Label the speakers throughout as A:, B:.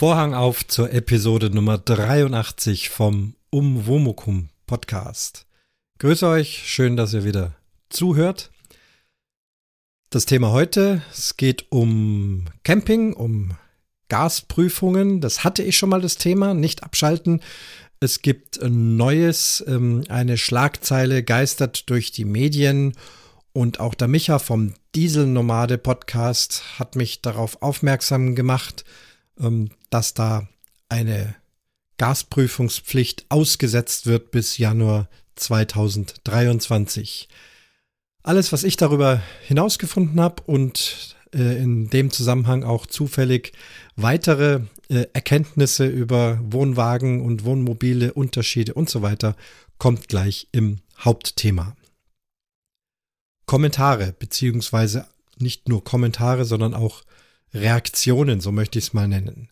A: Vorhang auf zur Episode Nummer 83 vom Umwomukum Podcast. Grüße euch, schön, dass ihr wieder zuhört. Das Thema heute, es geht um Camping, um Gasprüfungen. Das hatte ich schon mal das Thema, nicht abschalten. Es gibt ein Neues, ähm, eine Schlagzeile geistert durch die Medien und auch der Micha vom Dieselnomade Podcast hat mich darauf aufmerksam gemacht, dass da eine Gasprüfungspflicht ausgesetzt wird bis Januar 2023. Alles, was ich darüber hinausgefunden habe und äh, in dem Zusammenhang auch zufällig weitere äh, Erkenntnisse über Wohnwagen und Wohnmobile, Unterschiede und so weiter, kommt gleich im Hauptthema. Kommentare, beziehungsweise nicht nur Kommentare, sondern auch Reaktionen, so möchte ich es mal nennen.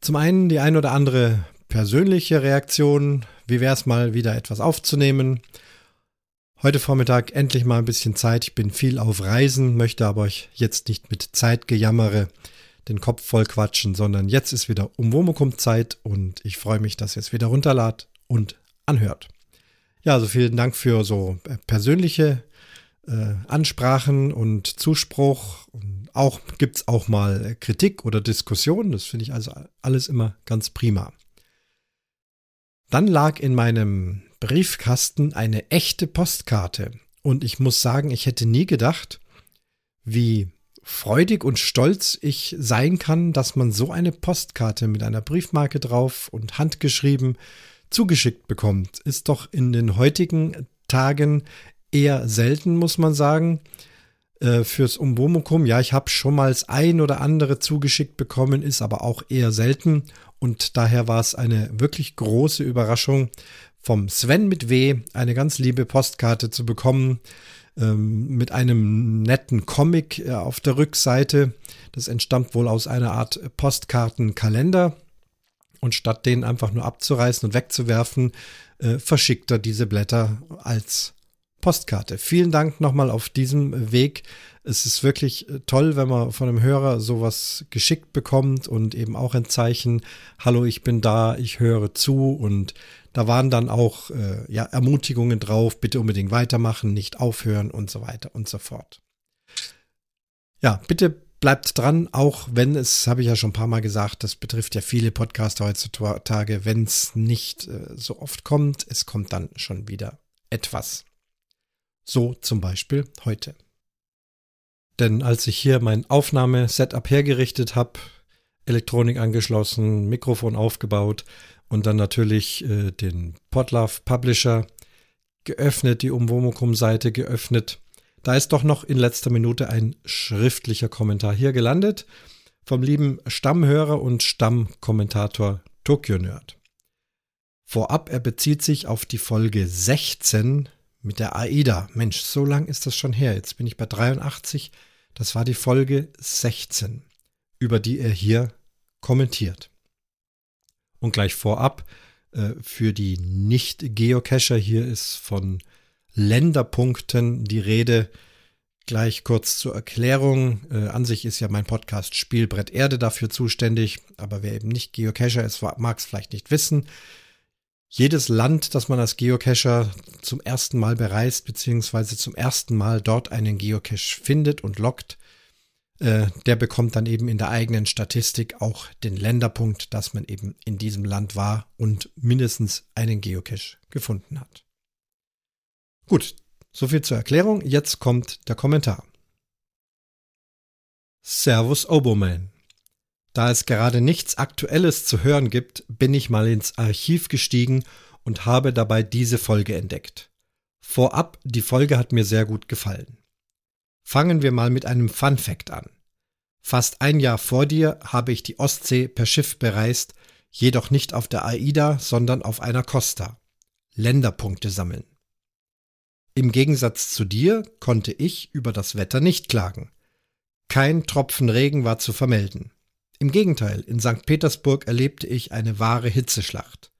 A: Zum einen die ein oder andere persönliche Reaktion, wie wäre es mal wieder etwas aufzunehmen. Heute Vormittag endlich mal ein bisschen Zeit. Ich bin viel auf Reisen, möchte aber euch jetzt nicht mit Zeitgejammere den Kopf voll quatschen, sondern jetzt ist wieder Umwomukum Zeit und ich freue mich, dass ihr es wieder runterladet und anhört. Ja, also vielen Dank für so persönliche äh, Ansprachen und Zuspruch. Und auch gibt es auch mal Kritik oder Diskussion. Das finde ich also alles immer ganz prima. Dann lag in meinem Briefkasten eine echte Postkarte. Und ich muss sagen, ich hätte nie gedacht, wie freudig und stolz ich sein kann, dass man so eine Postkarte mit einer Briefmarke drauf und handgeschrieben zugeschickt bekommt. Ist doch in den heutigen Tagen eher selten, muss man sagen. Äh, fürs Umwomukum, ja, ich habe schon mal das ein oder andere zugeschickt bekommen, ist aber auch eher selten. Und daher war es eine wirklich große Überraschung, vom Sven mit W eine ganz liebe Postkarte zu bekommen ähm, mit einem netten Comic äh, auf der Rückseite. Das entstammt wohl aus einer Art Postkartenkalender. Und statt den einfach nur abzureißen und wegzuwerfen, äh, verschickt er diese Blätter als Postkarte. Vielen Dank nochmal auf diesem Weg. Es ist wirklich äh, toll, wenn man von einem Hörer sowas geschickt bekommt und eben auch ein Zeichen, hallo, ich bin da, ich höre zu und da waren dann auch äh, ja, Ermutigungen drauf, bitte unbedingt weitermachen, nicht aufhören und so weiter und so fort. Ja, bitte bleibt dran, auch wenn es, habe ich ja schon ein paar Mal gesagt, das betrifft ja viele Podcaster heutzutage, wenn es nicht äh, so oft kommt, es kommt dann schon wieder etwas. So zum Beispiel heute. Denn als ich hier mein Aufnahmesetup hergerichtet habe, Elektronik angeschlossen, Mikrofon aufgebaut und dann natürlich äh, den Podlove Publisher geöffnet, die Umwomukum-Seite geöffnet, da ist doch noch in letzter Minute ein schriftlicher Kommentar hier gelandet vom lieben Stammhörer und Stammkommentator Tokyo Nerd. Vorab, er bezieht sich auf die Folge 16 mit der AIDA. Mensch, so lang ist das schon her. Jetzt bin ich bei 83. Das war die Folge 16, über die er hier kommentiert. Und gleich vorab, äh, für die Nicht-Geocacher hier ist von Länderpunkten die Rede. Gleich kurz zur Erklärung. Äh, an sich ist ja mein Podcast Spielbrett Erde dafür zuständig, aber wer eben nicht Geocacher ist, mag es vielleicht nicht wissen jedes Land, das man als Geocacher zum ersten Mal bereist, beziehungsweise zum ersten Mal dort einen Geocache findet und lockt, äh, der bekommt dann eben in der eigenen Statistik auch den Länderpunkt, dass man eben in diesem Land war und mindestens einen Geocache gefunden hat. Gut, soviel zur Erklärung. Jetzt kommt der Kommentar. Servus Oboman. Da es gerade nichts Aktuelles zu hören gibt, bin ich mal ins Archiv gestiegen und habe dabei diese Folge entdeckt. Vorab, die Folge hat mir sehr gut gefallen. Fangen wir mal mit einem Fun Fact an. Fast ein Jahr vor dir habe ich die Ostsee per Schiff bereist, jedoch nicht auf der AIDA, sondern auf einer Costa. Länderpunkte sammeln. Im Gegensatz zu dir konnte ich über das Wetter nicht klagen. Kein Tropfen Regen war zu vermelden. Im Gegenteil, in St. Petersburg erlebte ich eine wahre Hitzeschlacht.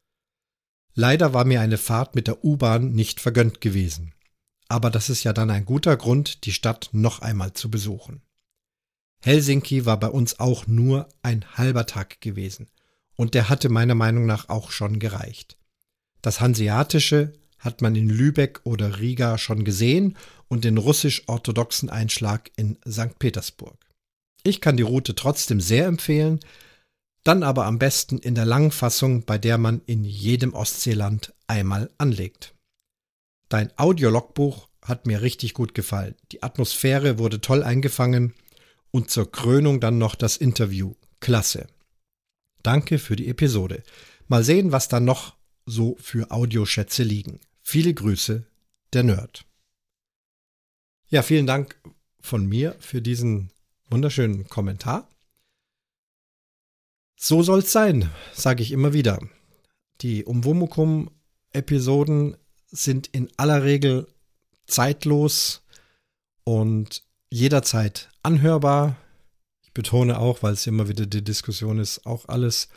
A: Leider war mir eine Fahrt mit der U-Bahn nicht vergönnt gewesen. Aber das ist ja dann ein guter Grund, die Stadt noch einmal zu besuchen. Helsinki war bei uns auch nur ein halber Tag gewesen. Und der hatte meiner Meinung nach auch schon gereicht. Das Hanseatische hat man in Lübeck oder Riga schon gesehen und den russisch-orthodoxen Einschlag in St. Petersburg. Ich kann die Route trotzdem sehr empfehlen, dann aber am besten in der Langfassung, bei der man in jedem Ostseeland einmal anlegt. Dein Audiologbuch hat mir richtig gut gefallen. Die Atmosphäre wurde toll eingefangen und zur Krönung dann noch das Interview. Klasse. Danke für die Episode. Mal sehen, was da noch so für Audioschätze liegen. Viele Grüße, der Nerd. Ja, vielen Dank von mir für diesen wunderschönen Kommentar. So soll's sein, sage ich immer wieder. Die Umwomukum-Episoden sind in aller Regel zeitlos und jederzeit anhörbar. Ich betone auch, weil es immer wieder die Diskussion ist, auch alles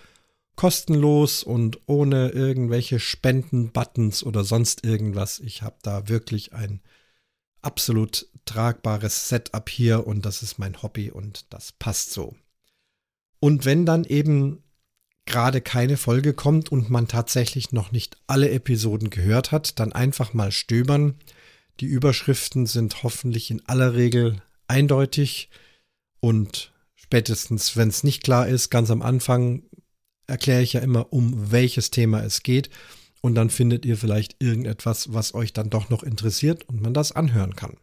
A: kostenlos und ohne irgendwelche Spenden-Buttons oder sonst irgendwas. Ich habe da wirklich ein absolut tragbares Setup hier und das ist mein Hobby und das passt so. Und wenn dann eben gerade keine Folge kommt und man tatsächlich noch nicht alle Episoden gehört hat, dann einfach mal stöbern. Die Überschriften sind hoffentlich in aller Regel eindeutig und spätestens, wenn es nicht klar ist, ganz am Anfang erkläre ich ja immer, um welches Thema es geht. Und dann findet ihr vielleicht irgendetwas, was euch dann doch noch interessiert und man das anhören kann.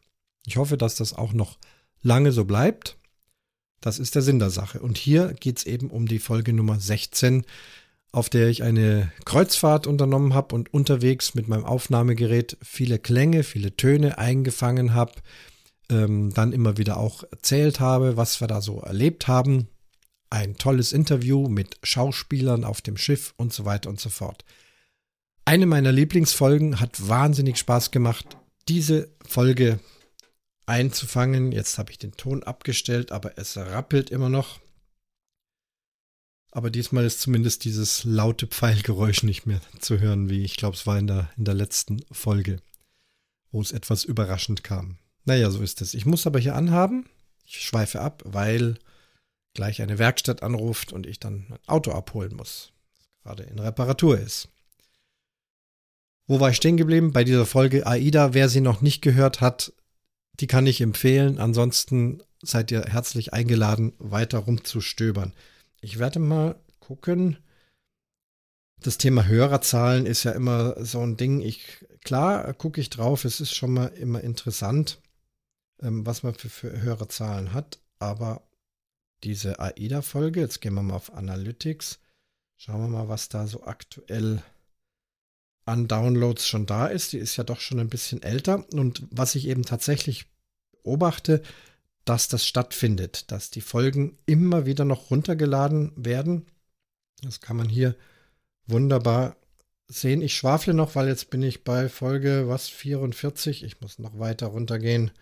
A: Ich hoffe, dass das auch noch lange so bleibt. Das ist der Sinn der Sache. Und hier geht es eben um die Folge Nummer 16, auf der ich eine Kreuzfahrt unternommen habe und unterwegs mit meinem Aufnahmegerät viele Klänge, viele Töne eingefangen habe, ähm, dann immer wieder auch erzählt habe, was wir da so erlebt haben ein tolles Interview mit Schauspielern auf dem Schiff und so weiter und so fort. Eine meiner Lieblingsfolgen hat wahnsinnig Spaß gemacht, diese Folge einzufangen. Jetzt habe ich den Ton abgestellt, aber es rappelt immer noch. Aber diesmal ist zumindest dieses laute Pfeilgeräusch nicht mehr zu hören, wie ich glaube, es war in der, in der letzten Folge, wo es etwas überraschend kam. Naja, so ist es. Ich muss aber hier anhaben. Ich schweife ab, weil gleich eine Werkstatt anruft und ich dann ein Auto abholen muss, das gerade in Reparatur ist. Wo war ich stehen geblieben? Bei dieser Folge AIDA. Wer sie noch nicht gehört hat, die kann ich empfehlen. Ansonsten seid ihr herzlich eingeladen, weiter rumzustöbern. Ich werde mal gucken. Das Thema Hörerzahlen ist ja immer so ein Ding. Ich, klar, gucke ich drauf. Es ist schon mal immer interessant, ähm, was man für, für Hörerzahlen hat. Aber diese AIDA-Folge. Jetzt gehen wir mal auf Analytics. Schauen wir mal, was da so aktuell an Downloads schon da ist. Die ist ja doch schon ein bisschen älter. Und was ich eben tatsächlich beobachte, dass das stattfindet, dass die Folgen immer wieder noch runtergeladen werden. Das kann man hier wunderbar sehen. Ich schwafle noch, weil jetzt bin ich bei Folge was 44. Ich muss noch weiter runtergehen.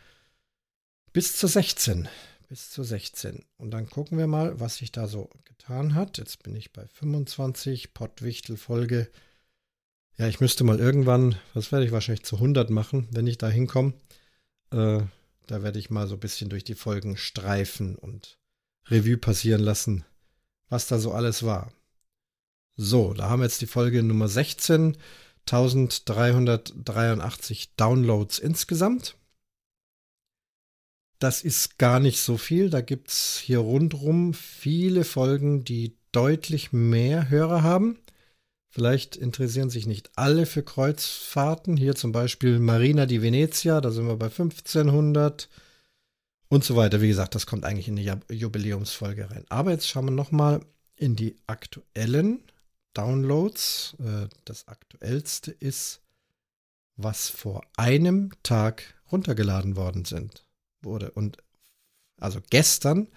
A: Bis zur 16 bis zu 16. Und dann gucken wir mal, was sich da so getan hat. Jetzt bin ich bei 25, Pottwichtel Folge. Ja, ich müsste mal irgendwann, das werde ich wahrscheinlich zu 100 machen, wenn ich da hinkomme. Äh, da werde ich mal so ein bisschen durch die Folgen streifen und Revue passieren lassen, was da so alles war. So, da haben wir jetzt die Folge Nummer 16, 1383 Downloads insgesamt. Das ist gar nicht so viel. Da gibt es hier rundrum viele Folgen, die deutlich mehr Hörer haben. Vielleicht interessieren sich nicht alle für Kreuzfahrten. Hier zum Beispiel Marina di Venezia, da sind wir bei 1500 und so weiter. Wie gesagt, das kommt eigentlich in die Jubiläumsfolge rein. Aber jetzt schauen wir nochmal in die aktuellen Downloads. Äh, das aktuellste ist, was vor einem Tag runtergeladen worden sind wurde. Und also gestern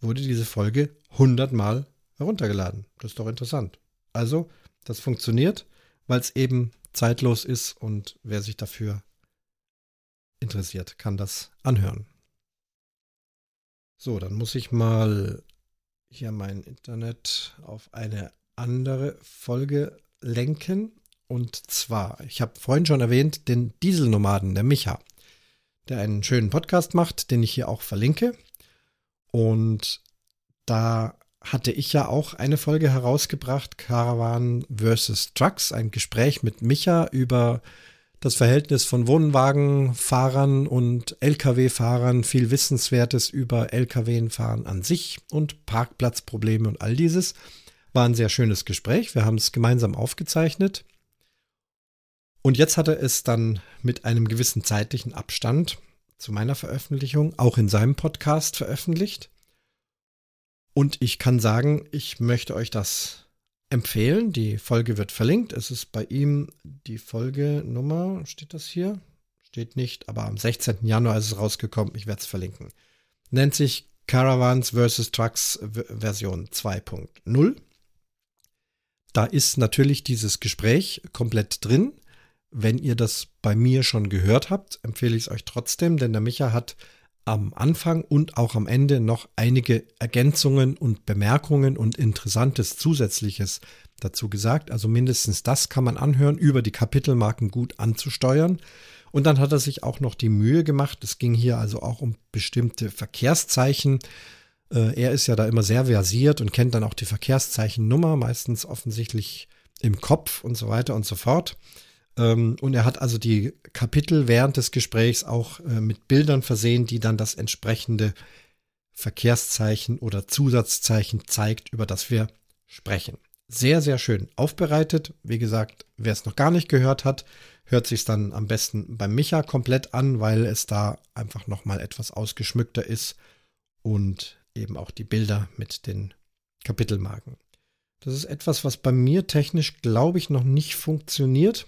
A: wurde diese Folge 100 Mal heruntergeladen. Das ist doch interessant. Also, das funktioniert, weil es eben zeitlos ist und wer sich dafür interessiert, kann das anhören. So, dann muss ich mal hier mein Internet auf eine andere Folge lenken. Und zwar, ich habe vorhin schon erwähnt, den Dieselnomaden, der Micha der einen schönen Podcast macht, den ich hier auch verlinke. Und da hatte ich ja auch eine Folge herausgebracht, Caravan versus Trucks, ein Gespräch mit Micha über das Verhältnis von Wohnwagenfahrern und Lkw-Fahrern, viel Wissenswertes über Lkw-Fahren an sich und Parkplatzprobleme und all dieses. War ein sehr schönes Gespräch. Wir haben es gemeinsam aufgezeichnet. Und jetzt hatte es dann mit einem gewissen zeitlichen Abstand zu meiner Veröffentlichung auch in seinem Podcast veröffentlicht. Und ich kann sagen, ich möchte euch das empfehlen. Die Folge wird verlinkt. Es ist bei ihm die Folgenummer, steht das hier? Steht nicht, aber am 16. Januar ist es rausgekommen. Ich werde es verlinken. Nennt sich Caravans vs. Trucks Version 2.0. Da ist natürlich dieses Gespräch komplett drin. Wenn ihr das bei mir schon gehört habt, empfehle ich es euch trotzdem, denn der Micha hat am Anfang und auch am Ende noch einige Ergänzungen und Bemerkungen und Interessantes Zusätzliches dazu gesagt. Also mindestens das kann man anhören, über die Kapitelmarken gut anzusteuern. Und dann hat er sich auch noch die Mühe gemacht. Es ging hier also auch um bestimmte Verkehrszeichen. Äh, er ist ja da immer sehr versiert und kennt dann auch die Verkehrszeichennummer, meistens offensichtlich im Kopf und so weiter und so fort. Ähm, und er hat also die Kapitel während des Gesprächs auch äh, mit Bildern versehen, die dann das entsprechende Verkehrszeichen oder Zusatzzeichen zeigt, über das wir sprechen. Sehr, sehr schön aufbereitet. Wie gesagt, wer es noch gar nicht gehört hat, hört sich dann am besten beim Micha komplett an, weil es da einfach nochmal etwas ausgeschmückter ist und eben auch die Bilder mit den Kapitelmarken. Das ist etwas, was bei mir technisch, glaube ich, noch nicht funktioniert.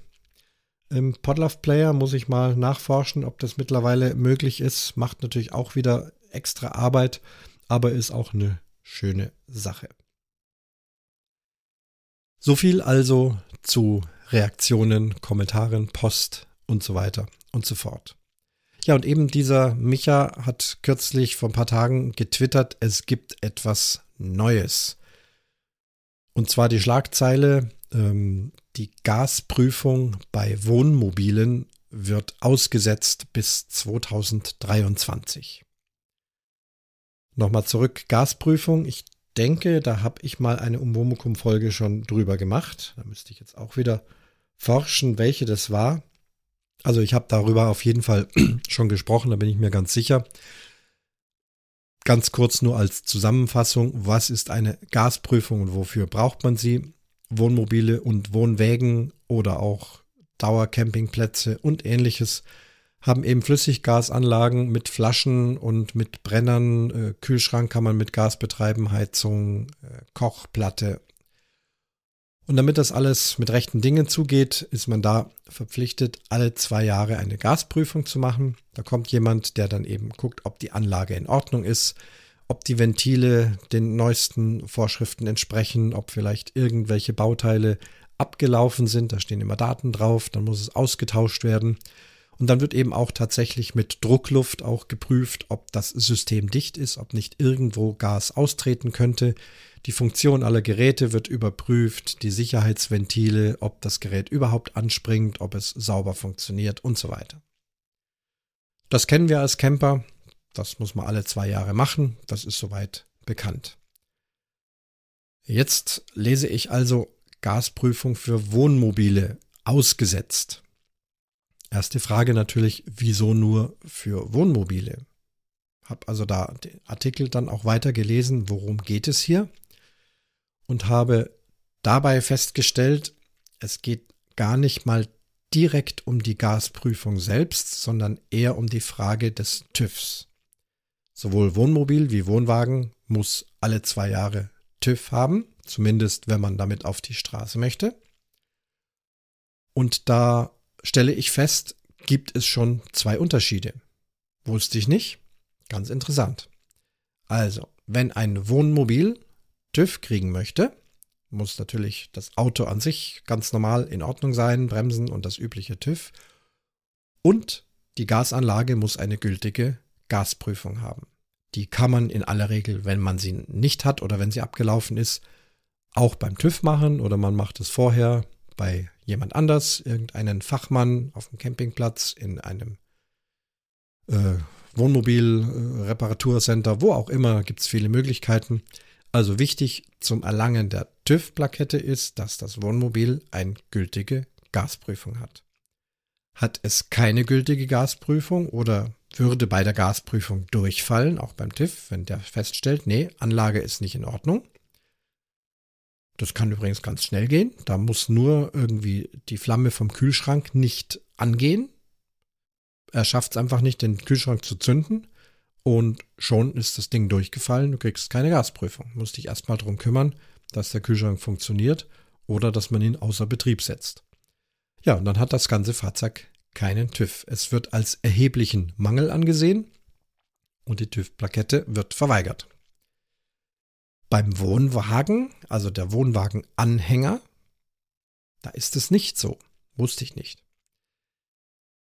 A: Im Podlove Player muss ich mal nachforschen, ob das mittlerweile möglich ist. Macht natürlich auch wieder extra Arbeit, aber ist auch eine schöne Sache. So viel also zu Reaktionen, Kommentaren, Post und so weiter und so fort. Ja, und eben dieser Micha hat kürzlich vor ein paar Tagen getwittert, es gibt etwas Neues. Und zwar die Schlagzeile, ähm, die Gasprüfung bei Wohnmobilen wird ausgesetzt bis 2023. Nochmal zurück, Gasprüfung. Ich denke, da habe ich mal eine Umwomukum-Folge schon drüber gemacht. Da müsste ich jetzt auch wieder forschen, welche das war. Also ich habe darüber auf jeden Fall schon gesprochen, da bin ich mir ganz sicher. Ganz kurz nur als Zusammenfassung, was ist eine Gasprüfung und wofür braucht man sie? Wohnmobile und Wohnwägen oder auch Dauercampingplätze und ähnliches haben eben Flüssiggasanlagen mit Flaschen und mit Brennern. Äh, Kühlschrank kann man mit Gas betreiben, Heizung, äh, Kochplatte. Und damit das alles mit rechten Dingen zugeht, ist man da verpflichtet, alle zwei Jahre eine Gasprüfung zu machen. Da kommt jemand, der dann eben guckt, ob die Anlage in Ordnung ist, ob die Ventile den neuesten Vorschriften entsprechen, ob vielleicht irgendwelche Bauteile abgelaufen sind. Da stehen immer Daten drauf, dann muss es ausgetauscht werden. Und dann wird eben auch tatsächlich mit Druckluft auch geprüft, ob das System dicht ist, ob nicht irgendwo Gas austreten könnte. Die Funktion aller Geräte wird überprüft, die Sicherheitsventile, ob das Gerät überhaupt anspringt, ob es sauber funktioniert und so weiter. Das kennen wir als Camper. Das muss man alle zwei Jahre machen. Das ist soweit bekannt. Jetzt lese ich also Gasprüfung für Wohnmobile ausgesetzt. Erste Frage natürlich, wieso nur für Wohnmobile? Hab also da den Artikel dann auch weiter gelesen, worum geht es hier und habe dabei festgestellt, es geht gar nicht mal direkt um die Gasprüfung selbst, sondern eher um die Frage des TÜVs. Sowohl Wohnmobil wie Wohnwagen muss alle zwei Jahre TÜV haben, zumindest wenn man damit auf die Straße möchte. Und da stelle ich fest, gibt es schon zwei Unterschiede. Wusste ich nicht? Ganz interessant. Also, wenn ein Wohnmobil TÜV kriegen möchte, muss natürlich das Auto an sich ganz normal in Ordnung sein, Bremsen und das übliche TÜV. Und die Gasanlage muss eine gültige Gasprüfung haben. Die kann man in aller Regel, wenn man sie nicht hat oder wenn sie abgelaufen ist, auch beim TÜV machen oder man macht es vorher bei jemand anders, irgendeinen Fachmann auf dem Campingplatz in einem äh, Wohnmobil, Reparaturcenter, wo auch immer, gibt es viele Möglichkeiten. Also wichtig zum Erlangen der TÜV-Plakette ist, dass das Wohnmobil eine gültige Gasprüfung hat. Hat es keine gültige Gasprüfung oder würde bei der Gasprüfung durchfallen, auch beim TÜV, wenn der feststellt, nee, Anlage ist nicht in Ordnung. Das kann übrigens ganz schnell gehen. Da muss nur irgendwie die Flamme vom Kühlschrank nicht angehen. Er schafft es einfach nicht, den Kühlschrank zu zünden. Und schon ist das Ding durchgefallen. Du kriegst keine Gasprüfung. Du musst dich erstmal darum kümmern, dass der Kühlschrank funktioniert oder dass man ihn außer Betrieb setzt. Ja, und dann hat das ganze Fahrzeug keinen TÜV. Es wird als erheblichen Mangel angesehen und die TÜV-Plakette wird verweigert. Beim Wohnwagen, also der Wohnwagenanhänger, da ist es nicht so. Wusste ich nicht.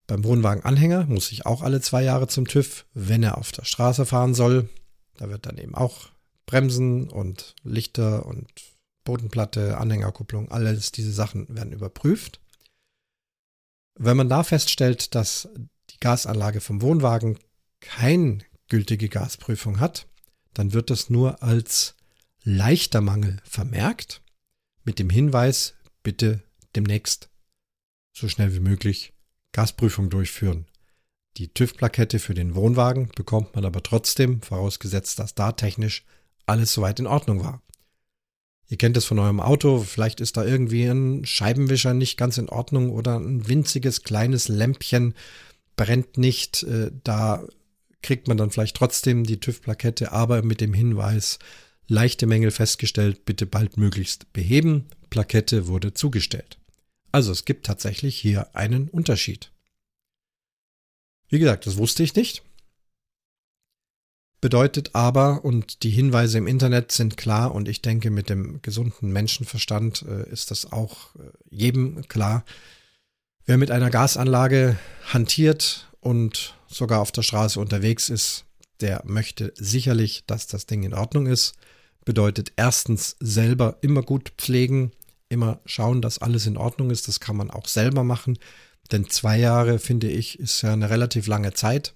A: Beim Wohnwagenanhänger muss ich auch alle zwei Jahre zum TÜV, wenn er auf der Straße fahren soll. Da wird dann eben auch Bremsen und Lichter und Bodenplatte, Anhängerkupplung, alles diese Sachen werden überprüft. Wenn man da feststellt, dass die Gasanlage vom Wohnwagen keine gültige Gasprüfung hat, dann wird das nur als leichter Mangel vermerkt mit dem Hinweis, bitte demnächst so schnell wie möglich Gasprüfung durchführen. Die TÜV-Plakette für den Wohnwagen bekommt man aber trotzdem, vorausgesetzt, dass da technisch alles soweit in Ordnung war. Ihr kennt es von eurem Auto, vielleicht ist da irgendwie ein Scheibenwischer nicht ganz in Ordnung oder ein winziges kleines Lämpchen brennt nicht. Äh, da kriegt man dann vielleicht trotzdem die TÜV-Plakette, aber mit dem Hinweis, leichte Mängel festgestellt, bitte baldmöglichst beheben. Plakette wurde zugestellt. Also es gibt tatsächlich hier einen Unterschied. Wie gesagt, das wusste ich nicht. Bedeutet aber, und die Hinweise im Internet sind klar, und ich denke, mit dem gesunden Menschenverstand äh, ist das auch äh, jedem klar, wer mit einer Gasanlage hantiert und sogar auf der Straße unterwegs ist, der möchte sicherlich, dass das Ding in Ordnung ist. Bedeutet erstens selber immer gut pflegen, immer schauen, dass alles in Ordnung ist. Das kann man auch selber machen, denn zwei Jahre, finde ich, ist ja eine relativ lange Zeit.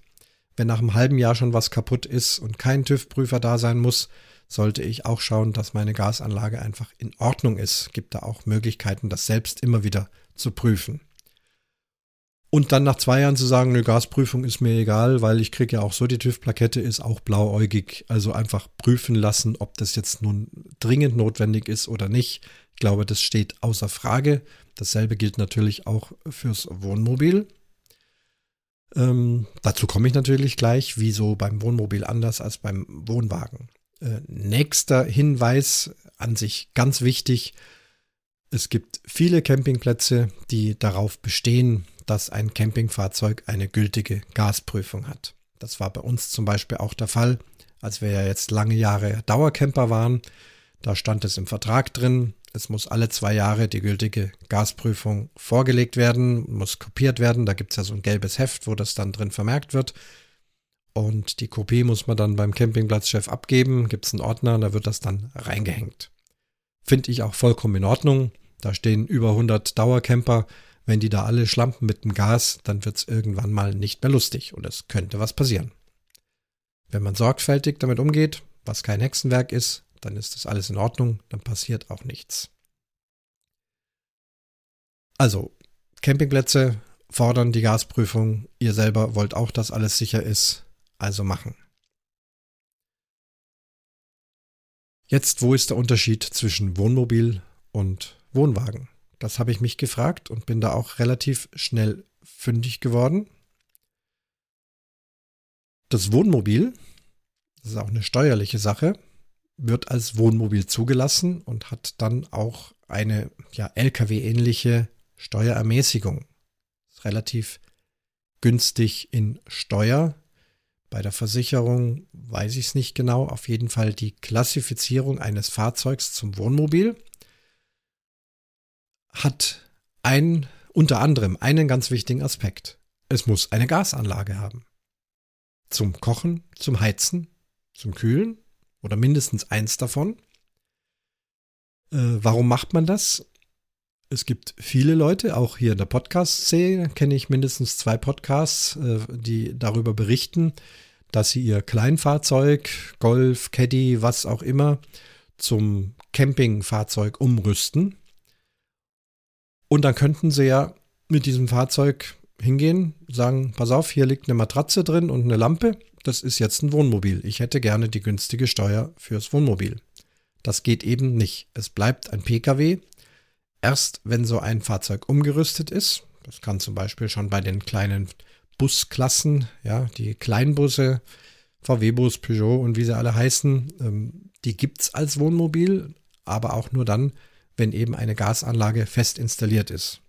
A: Wenn nach einem halben Jahr schon was kaputt ist und kein TÜV-Prüfer da sein muss, sollte ich auch schauen, dass meine Gasanlage einfach in Ordnung ist. Gibt da auch Möglichkeiten, das selbst immer wieder zu prüfen. Und dann nach zwei Jahren zu sagen, eine Gasprüfung ist mir egal, weil ich kriege ja auch so die TÜV-Plakette, ist auch blauäugig. Also einfach prüfen lassen, ob das jetzt nun dringend notwendig ist oder nicht. Ich glaube, das steht außer Frage. Dasselbe gilt natürlich auch fürs Wohnmobil. Ähm, dazu komme ich natürlich gleich, wieso beim Wohnmobil anders als beim Wohnwagen. Äh, nächster Hinweis an sich ganz wichtig. Es gibt viele Campingplätze, die darauf bestehen, dass ein Campingfahrzeug eine gültige Gasprüfung hat. Das war bei uns zum Beispiel auch der Fall, als wir ja jetzt lange Jahre Dauercamper waren. Da stand es im Vertrag drin, es muss alle zwei Jahre die gültige Gasprüfung vorgelegt werden, muss kopiert werden. Da gibt es ja so ein gelbes Heft, wo das dann drin vermerkt wird. Und die Kopie muss man dann beim Campingplatzchef abgeben. Gibt es einen Ordner da wird das dann reingehängt. Finde ich auch vollkommen in Ordnung. Da stehen über 100 Dauercamper. Wenn die da alle schlampen mit dem Gas, dann wird es irgendwann mal nicht mehr lustig und es könnte was passieren. Wenn man sorgfältig damit umgeht, was kein Hexenwerk ist, dann ist das alles in Ordnung, dann passiert auch nichts. Also, Campingplätze fordern die Gasprüfung, ihr selber wollt auch, dass alles sicher ist, also machen. Jetzt, wo ist der Unterschied zwischen Wohnmobil und Wohnwagen? Das habe ich mich gefragt und bin da auch relativ schnell fündig geworden. Das Wohnmobil, das ist auch eine steuerliche Sache, wird als Wohnmobil zugelassen und hat dann auch eine ja, LKW-ähnliche Steuerermäßigung. Ist relativ günstig in Steuer. Bei der Versicherung weiß ich es nicht genau. Auf jeden Fall die Klassifizierung eines Fahrzeugs zum Wohnmobil hat ein, unter anderem einen ganz wichtigen Aspekt. Es muss eine Gasanlage haben. Zum Kochen, zum Heizen, zum Kühlen oder mindestens eins davon. Äh, warum macht man das? Es gibt viele Leute, auch hier in der Podcast-Szene kenne ich mindestens zwei Podcasts, äh, die darüber berichten, dass sie ihr Kleinfahrzeug, Golf, Caddy, was auch immer, zum Campingfahrzeug umrüsten. Und dann könnten sie ja mit diesem Fahrzeug hingehen, sagen, pass auf, hier liegt eine Matratze drin und eine Lampe. Das ist jetzt ein Wohnmobil. Ich hätte gerne die günstige Steuer fürs Wohnmobil. Das geht eben nicht. Es bleibt ein Pkw. Erst wenn so ein Fahrzeug umgerüstet ist, das kann zum Beispiel schon bei den kleinen Busklassen, ja, die Kleinbusse, VW-Bus, Peugeot und wie sie alle heißen, ähm, die gibt es als Wohnmobil, aber auch nur dann, wenn eben eine Gasanlage fest installiert ist.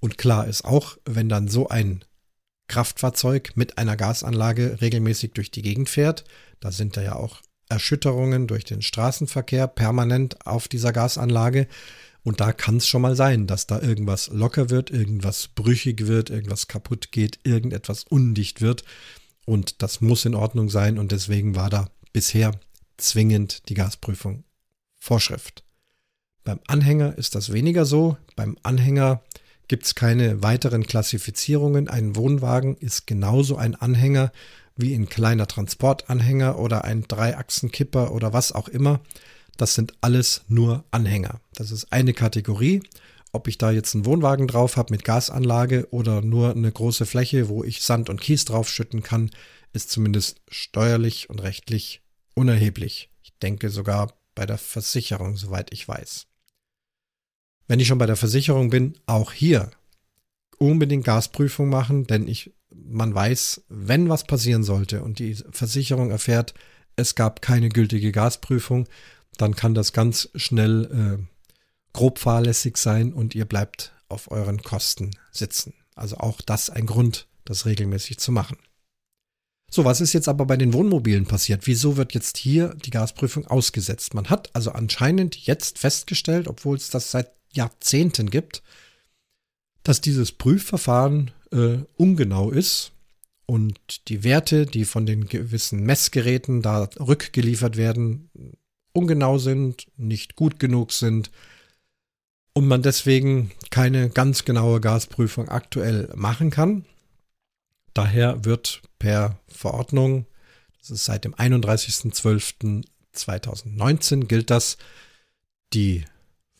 A: Und klar ist auch, wenn dann so ein Kraftfahrzeug mit einer Gasanlage regelmäßig durch die Gegend fährt, da sind da ja auch Erschütterungen durch den Straßenverkehr permanent auf dieser Gasanlage. Und da kann es schon mal sein, dass da irgendwas locker wird, irgendwas brüchig wird, irgendwas kaputt geht, irgendetwas undicht wird. Und das muss in Ordnung sein. Und deswegen war da bisher zwingend die Gasprüfung Vorschrift. Beim Anhänger ist das weniger so. Beim Anhänger gibt es keine weiteren Klassifizierungen. Ein Wohnwagen ist genauso ein Anhänger wie ein kleiner Transportanhänger oder ein Dreiachsenkipper oder was auch immer. Das sind alles nur Anhänger. Das ist eine Kategorie. Ob ich da jetzt einen Wohnwagen drauf habe mit Gasanlage oder nur eine große Fläche, wo ich Sand und Kies draufschütten kann, ist zumindest steuerlich und rechtlich unerheblich. Ich denke sogar bei der Versicherung, soweit ich weiß. Wenn ich schon bei der Versicherung bin, auch hier unbedingt Gasprüfung machen, denn ich, man weiß, wenn was passieren sollte und die Versicherung erfährt, es gab keine gültige Gasprüfung, dann kann das ganz schnell äh, grob fahrlässig sein und ihr bleibt auf euren Kosten sitzen. Also auch das ein Grund, das regelmäßig zu machen. So, was ist jetzt aber bei den Wohnmobilen passiert? Wieso wird jetzt hier die Gasprüfung ausgesetzt? Man hat also anscheinend jetzt festgestellt, obwohl es das seit Jahrzehnten gibt, dass dieses Prüfverfahren äh, ungenau ist und die Werte, die von den gewissen Messgeräten da rückgeliefert werden, ungenau sind, nicht gut genug sind und man deswegen keine ganz genaue Gasprüfung aktuell machen kann. Daher wird per Verordnung, das ist seit dem 31.12.2019 gilt das, die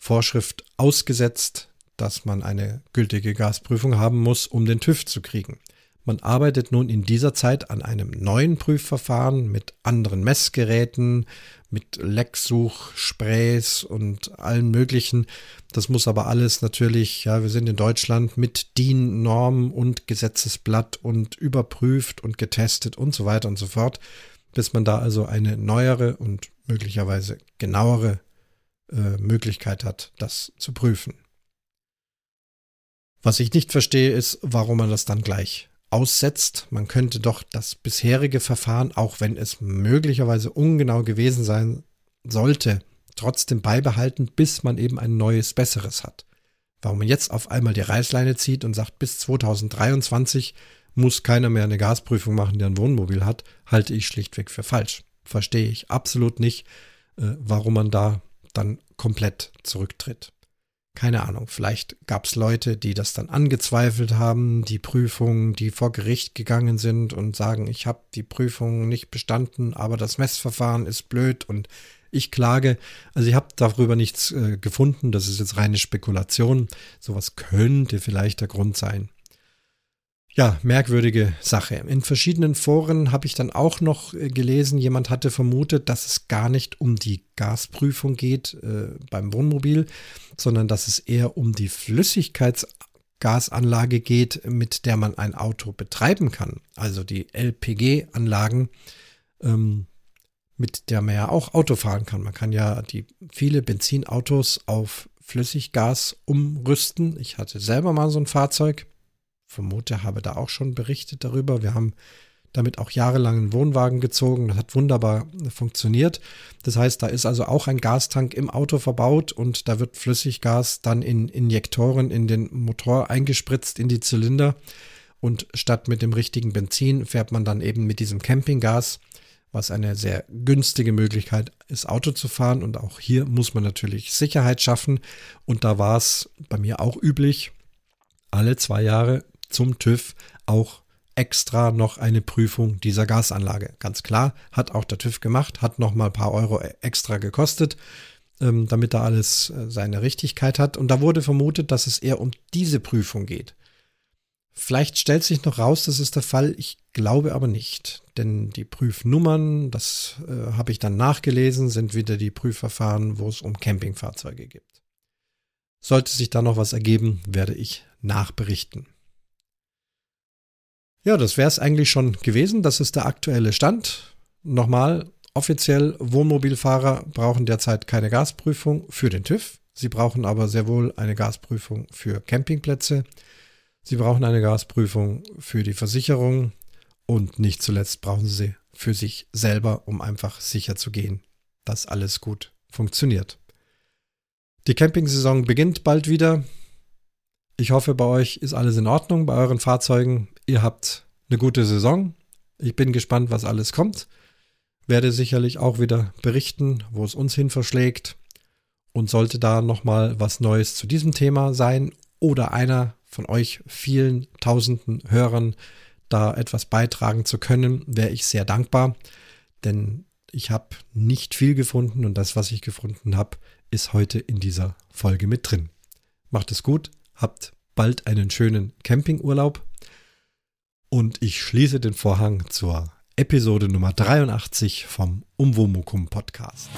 A: Vorschrift ausgesetzt, dass man eine gültige Gasprüfung haben muss, um den TÜV zu kriegen. Man arbeitet nun in dieser Zeit an einem neuen Prüfverfahren mit anderen Messgeräten, mit Lecksuchsprays und allen möglichen. Das muss aber alles natürlich, ja, wir sind in Deutschland mit DIN-Norm und Gesetzesblatt und überprüft und getestet und so weiter und so fort, bis man da also eine neuere und möglicherweise genauere äh, Möglichkeit hat, das zu prüfen. Was ich nicht verstehe, ist, warum man das dann gleich aussetzt. Man könnte doch das bisherige Verfahren, auch wenn es möglicherweise ungenau gewesen sein sollte, trotzdem beibehalten, bis man eben ein neues, besseres hat. Warum man jetzt auf einmal die Reißleine zieht und sagt, bis 2023 muss keiner mehr eine Gasprüfung machen, der ein Wohnmobil hat, halte ich schlichtweg für falsch. Verstehe ich absolut nicht, äh, warum man da dann komplett zurücktritt keine Ahnung, vielleicht gab es Leute, die das dann angezweifelt haben, die Prüfungen, die vor Gericht gegangen sind und sagen, ich habe die Prüfung nicht bestanden, aber das Messverfahren ist blöd und ich klage. Also ich habe darüber nichts äh, gefunden, das ist jetzt reine Spekulation. Sowas könnte vielleicht der Grund sein. Ja, merkwürdige Sache. In verschiedenen Foren habe ich dann auch noch äh, gelesen, jemand hatte vermutet, dass es gar nicht um die Gasprüfung geht äh, beim Wohnmobil, sondern dass es eher um die Flüssigkeitsgasanlage geht, mit der man ein Auto betreiben kann. Also die LPG-Anlagen, ähm, mit der man ja auch Auto fahren kann. Man kann ja die viele Benzinautos auf Flüssiggas umrüsten. Ich hatte selber mal so ein Fahrzeug vermute, habe da auch schon berichtet darüber. Wir haben damit auch jahrelang einen Wohnwagen gezogen. Das hat wunderbar funktioniert. Das heißt, da ist also auch ein Gastank im Auto verbaut und da wird Flüssiggas dann in Injektoren in den Motor eingespritzt, in die Zylinder. Und statt mit dem richtigen Benzin fährt man dann eben mit diesem Campinggas, was eine sehr günstige Möglichkeit ist, Auto zu fahren. Und auch hier muss man natürlich Sicherheit schaffen. Und da war es bei mir auch üblich, alle zwei Jahre zum TÜV auch extra noch eine Prüfung dieser Gasanlage. Ganz klar, hat auch der TÜV gemacht, hat noch mal ein paar Euro extra gekostet, ähm, damit da alles äh, seine Richtigkeit hat. Und da wurde vermutet, dass es eher um diese Prüfung geht. Vielleicht stellt sich noch raus, das ist der Fall. Ich glaube aber nicht. Denn die Prüfnummern, das äh, habe ich dann nachgelesen, sind wieder die Prüfverfahren, wo es um Campingfahrzeuge gibt. Sollte sich da noch was ergeben, werde ich nachberichten. Ja, das wäre es eigentlich schon gewesen. Das ist der aktuelle Stand. Nochmal, offiziell Wohnmobilfahrer brauchen derzeit keine Gasprüfung für den TÜV. Sie brauchen aber sehr wohl eine Gasprüfung für Campingplätze. Sie brauchen eine Gasprüfung für die Versicherung und nicht zuletzt brauchen Sie für sich selber, um einfach sicher zu gehen, dass alles gut funktioniert. Die Campingsaison beginnt bald wieder. Ich hoffe, bei euch ist alles in Ordnung, bei euren Fahrzeugen. Ihr habt eine gute Saison. Ich bin gespannt, was alles kommt. Werde sicherlich auch wieder berichten, wo es uns hin verschlägt. Und sollte da nochmal was Neues zu diesem Thema sein oder einer von euch vielen tausenden Hörern da etwas beitragen zu können, wäre ich sehr dankbar, denn ich habe nicht viel gefunden und das, was ich gefunden habe, ist heute in dieser Folge mit drin. Macht es gut, habt bald einen schönen Campingurlaub und ich schließe den Vorhang zur Episode Nummer 83 vom Umwomukum Podcast.